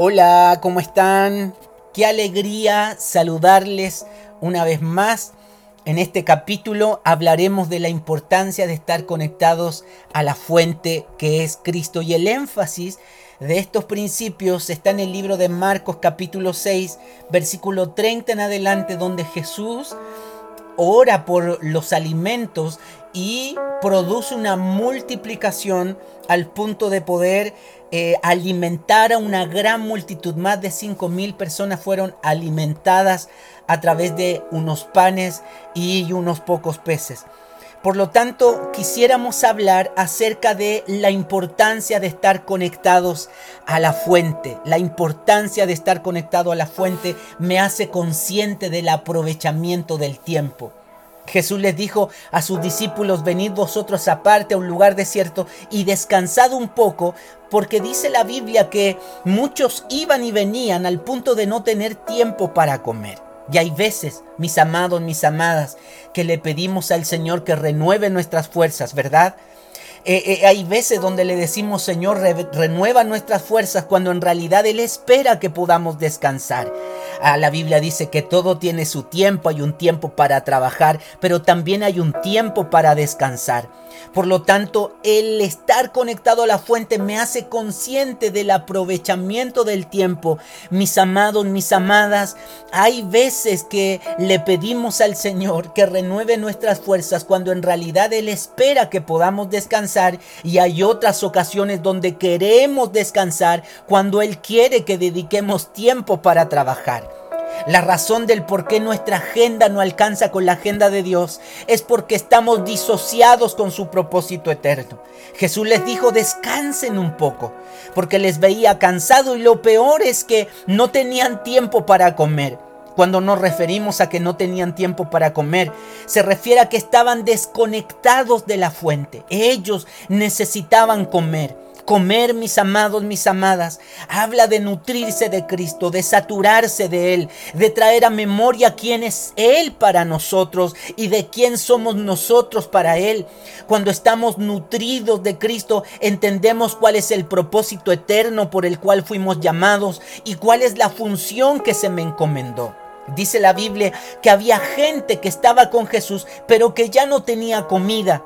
Hola, ¿cómo están? Qué alegría saludarles una vez más. En este capítulo hablaremos de la importancia de estar conectados a la fuente que es Cristo y el énfasis de estos principios está en el libro de Marcos capítulo 6, versículo 30 en adelante, donde Jesús ora por los alimentos y produce una multiplicación al punto de poder eh, alimentar a una gran multitud. Más de 5 mil personas fueron alimentadas a través de unos panes y unos pocos peces. Por lo tanto, quisiéramos hablar acerca de la importancia de estar conectados a la fuente. La importancia de estar conectado a la fuente me hace consciente del aprovechamiento del tiempo. Jesús les dijo a sus discípulos, venid vosotros aparte a un lugar desierto y descansad un poco, porque dice la Biblia que muchos iban y venían al punto de no tener tiempo para comer. Y hay veces, mis amados, mis amadas, que le pedimos al Señor que renueve nuestras fuerzas, ¿verdad? Eh, eh, hay veces donde le decimos, Señor, renueva nuestras fuerzas cuando en realidad Él espera que podamos descansar. Ah, la Biblia dice que todo tiene su tiempo, hay un tiempo para trabajar, pero también hay un tiempo para descansar. Por lo tanto, el estar conectado a la fuente me hace consciente del aprovechamiento del tiempo. Mis amados, mis amadas, hay veces que le pedimos al Señor que renueve nuestras fuerzas cuando en realidad Él espera que podamos descansar y hay otras ocasiones donde queremos descansar cuando Él quiere que dediquemos tiempo para trabajar. La razón del por qué nuestra agenda no alcanza con la agenda de Dios es porque estamos disociados con su propósito eterno. Jesús les dijo, descansen un poco, porque les veía cansado y lo peor es que no tenían tiempo para comer. Cuando nos referimos a que no tenían tiempo para comer, se refiere a que estaban desconectados de la fuente. Ellos necesitaban comer. Comer, mis amados, mis amadas, habla de nutrirse de Cristo, de saturarse de Él, de traer a memoria quién es Él para nosotros y de quién somos nosotros para Él. Cuando estamos nutridos de Cristo, entendemos cuál es el propósito eterno por el cual fuimos llamados y cuál es la función que se me encomendó. Dice la Biblia que había gente que estaba con Jesús, pero que ya no tenía comida.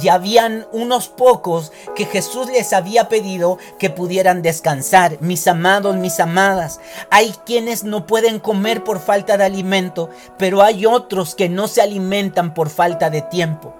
Y habían unos pocos que Jesús les había pedido que pudieran descansar. Mis amados, mis amadas, hay quienes no pueden comer por falta de alimento, pero hay otros que no se alimentan por falta de tiempo.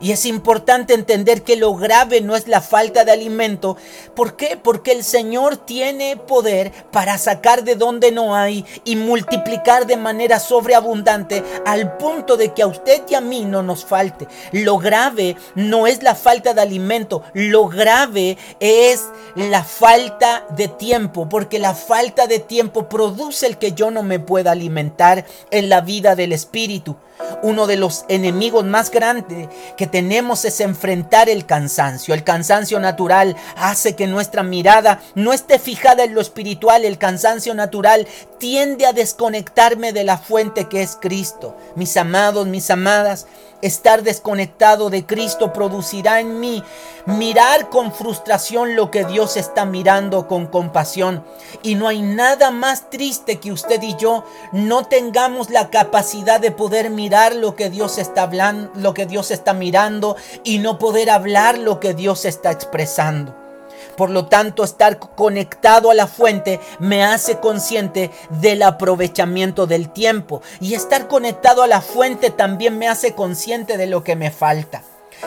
Y es importante entender que lo grave no es la falta de alimento. ¿Por qué? Porque el Señor tiene poder para sacar de donde no hay y multiplicar de manera sobreabundante al punto de que a usted y a mí no nos falte. Lo grave no es la falta de alimento, lo grave es la falta de tiempo, porque la falta de tiempo produce el que yo no me pueda alimentar en la vida del Espíritu. Uno de los enemigos más grandes que tenemos es enfrentar el cansancio. El cansancio natural hace que nuestra mirada no esté fijada en lo espiritual. El cansancio natural tiende a desconectarme de la fuente que es Cristo. Mis amados, mis amadas, Estar desconectado de Cristo producirá en mí mirar con frustración lo que Dios está mirando con compasión. Y no hay nada más triste que usted y yo no tengamos la capacidad de poder mirar lo que Dios está hablando, lo que Dios está mirando y no poder hablar lo que Dios está expresando. Por lo tanto, estar conectado a la fuente me hace consciente del aprovechamiento del tiempo. Y estar conectado a la fuente también me hace consciente de lo que me falta.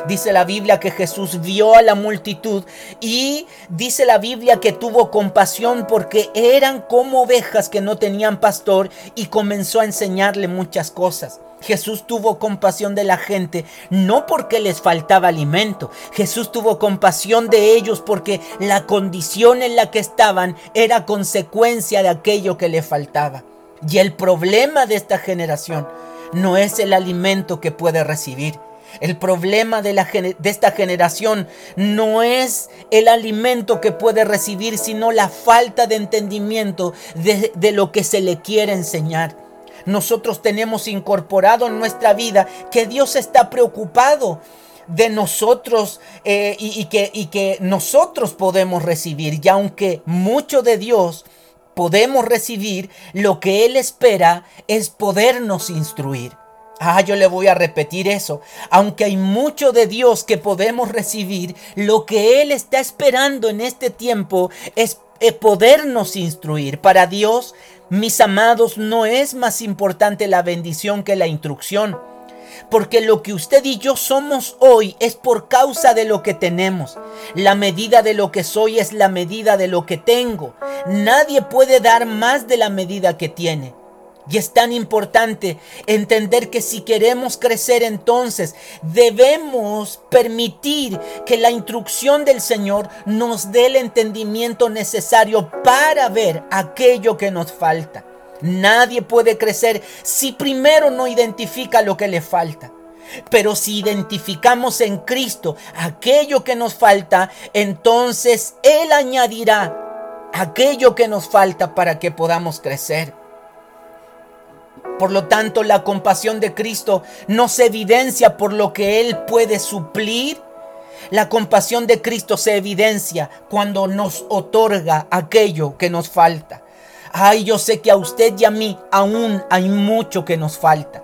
Dice la Biblia que Jesús vio a la multitud y dice la Biblia que tuvo compasión porque eran como ovejas que no tenían pastor y comenzó a enseñarle muchas cosas. Jesús tuvo compasión de la gente, no porque les faltaba alimento. Jesús tuvo compasión de ellos porque la condición en la que estaban era consecuencia de aquello que le faltaba. Y el problema de esta generación no es el alimento que puede recibir. El problema de, esta generación no es el alimento que puede recibir, sino la falta de entendimiento de lo que se le quiere enseñar nosotros tenemos incorporado en nuestra vida que Dios está preocupado de nosotros eh, y, que, y que nosotros podemos recibir. Y aunque mucho de Dios podemos recibir, lo que Él espera es podernos instruir. Ah, yo le voy a repetir eso. Aunque hay mucho de Dios que podemos recibir, lo que Él está esperando en este tiempo es podernos instruir. Para Dios, mis amados, no es más importante la bendición que la instrucción. Porque lo que usted y yo somos hoy es por causa de lo que tenemos. La medida de lo que soy es la medida de lo que tengo. Nadie puede dar más de la medida que tiene. Y es tan importante entender que si queremos crecer entonces debemos permitir que la instrucción del Señor nos dé el entendimiento necesario para ver aquello que nos falta. Nadie puede crecer si primero no identifica lo que le falta. Pero si identificamos en Cristo aquello que nos falta, entonces Él añadirá aquello que nos falta para que podamos crecer. Por lo tanto, la compasión de Cristo no se evidencia por lo que Él puede suplir. La compasión de Cristo se evidencia cuando nos otorga aquello que nos falta. Ay, yo sé que a usted y a mí aún hay mucho que nos falta.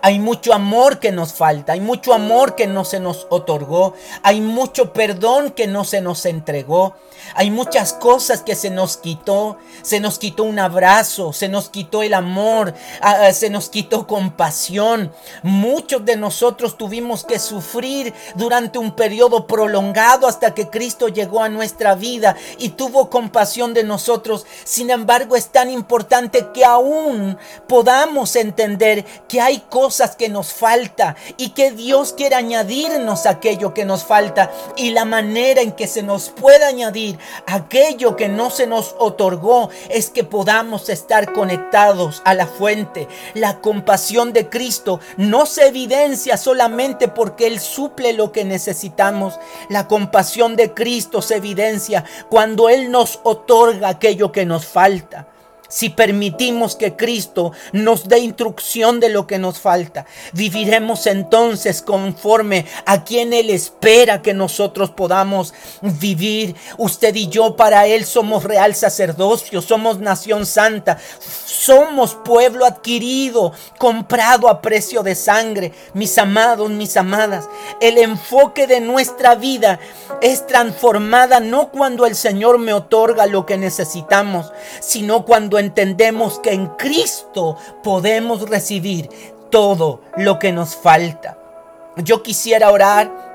Hay mucho amor que nos falta, hay mucho amor que no se nos otorgó, hay mucho perdón que no se nos entregó, hay muchas cosas que se nos quitó, se nos quitó un abrazo, se nos quitó el amor, ah, ah, se nos quitó compasión. Muchos de nosotros tuvimos que sufrir durante un periodo prolongado hasta que Cristo llegó a nuestra vida y tuvo compasión de nosotros. Sin embargo, es tan importante que aún podamos entender que hay cosas que nos falta y que Dios quiere añadirnos aquello que nos falta y la manera en que se nos puede añadir aquello que no se nos otorgó es que podamos estar conectados a la fuente. La compasión de Cristo no se evidencia solamente porque Él suple lo que necesitamos. La compasión de Cristo se evidencia cuando Él nos otorga aquello que nos falta si permitimos que Cristo nos dé instrucción de lo que nos falta, viviremos entonces conforme a quien Él espera que nosotros podamos vivir. Usted y yo para Él somos real sacerdocio, somos nación santa, somos pueblo adquirido, comprado a precio de sangre. Mis amados, mis amadas, el enfoque de nuestra vida es transformada no cuando el Señor me otorga lo que necesitamos, sino cuando entendemos que en Cristo podemos recibir todo lo que nos falta. Yo quisiera orar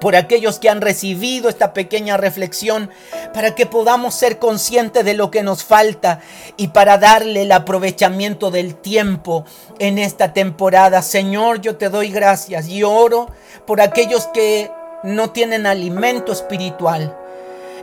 por aquellos que han recibido esta pequeña reflexión, para que podamos ser conscientes de lo que nos falta y para darle el aprovechamiento del tiempo en esta temporada. Señor, yo te doy gracias y oro por aquellos que no tienen alimento espiritual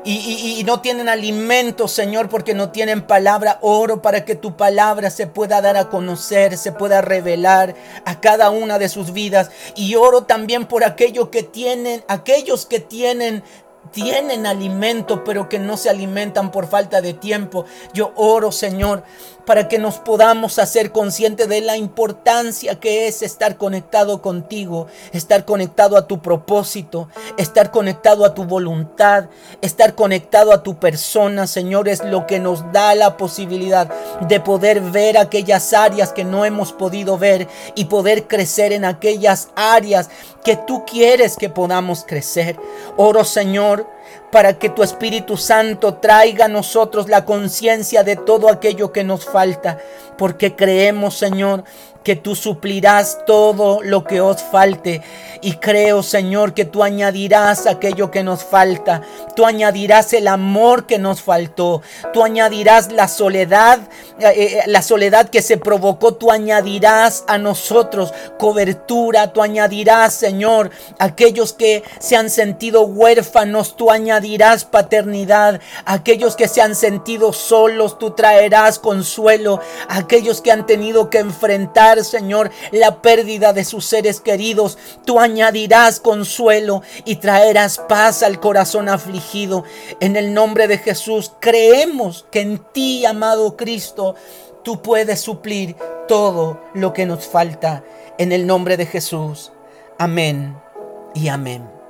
y, no tienen alimento, Señor, porque no tienen palabra. Oro para que tu palabra se pueda dar a conocer, se pueda revelar a cada una de sus vidas. Y oro también por aquellos que tienen, aquellos que tienen tienen alimento, pero que no se alimentan por falta de tiempo. Yo oro, Señor, para que nos podamos hacer conscientes de la importancia que es estar conectado contigo, estar conectado a tu propósito, estar conectado a tu voluntad, estar conectado a tu persona, Señor, es lo que nos da la posibilidad de poder ver aquellas áreas que no hemos podido ver y poder crecer en aquellas áreas que tú quieres que podamos crecer. Oro, Señor, para que tu Espíritu Santo traiga a nosotros la conciencia de todo aquello que nos falta, porque creemos, Señor, que tú suplirás todo lo que os falte. Y creo, Señor, que tú añadirás aquello que nos falta. Tú añadirás el amor que nos faltó. Tú añadirás la soledad, eh, eh, la soledad que se provocó. Tú añadirás a nosotros cobertura. Tú añadirás, Señor, aquellos que se han sentido huérfanos. Tú añadirás paternidad. Aquellos que se han sentido solos, tú traerás consuelo. Aquellos que han tenido que enfrentar Señor, la pérdida de sus seres queridos. Tú añadirás consuelo y traerás paz al corazón afligido. En el nombre de Jesús, creemos que en ti, amado Cristo, tú puedes suplir todo lo que nos falta. En el nombre de Jesús. Amén y amén.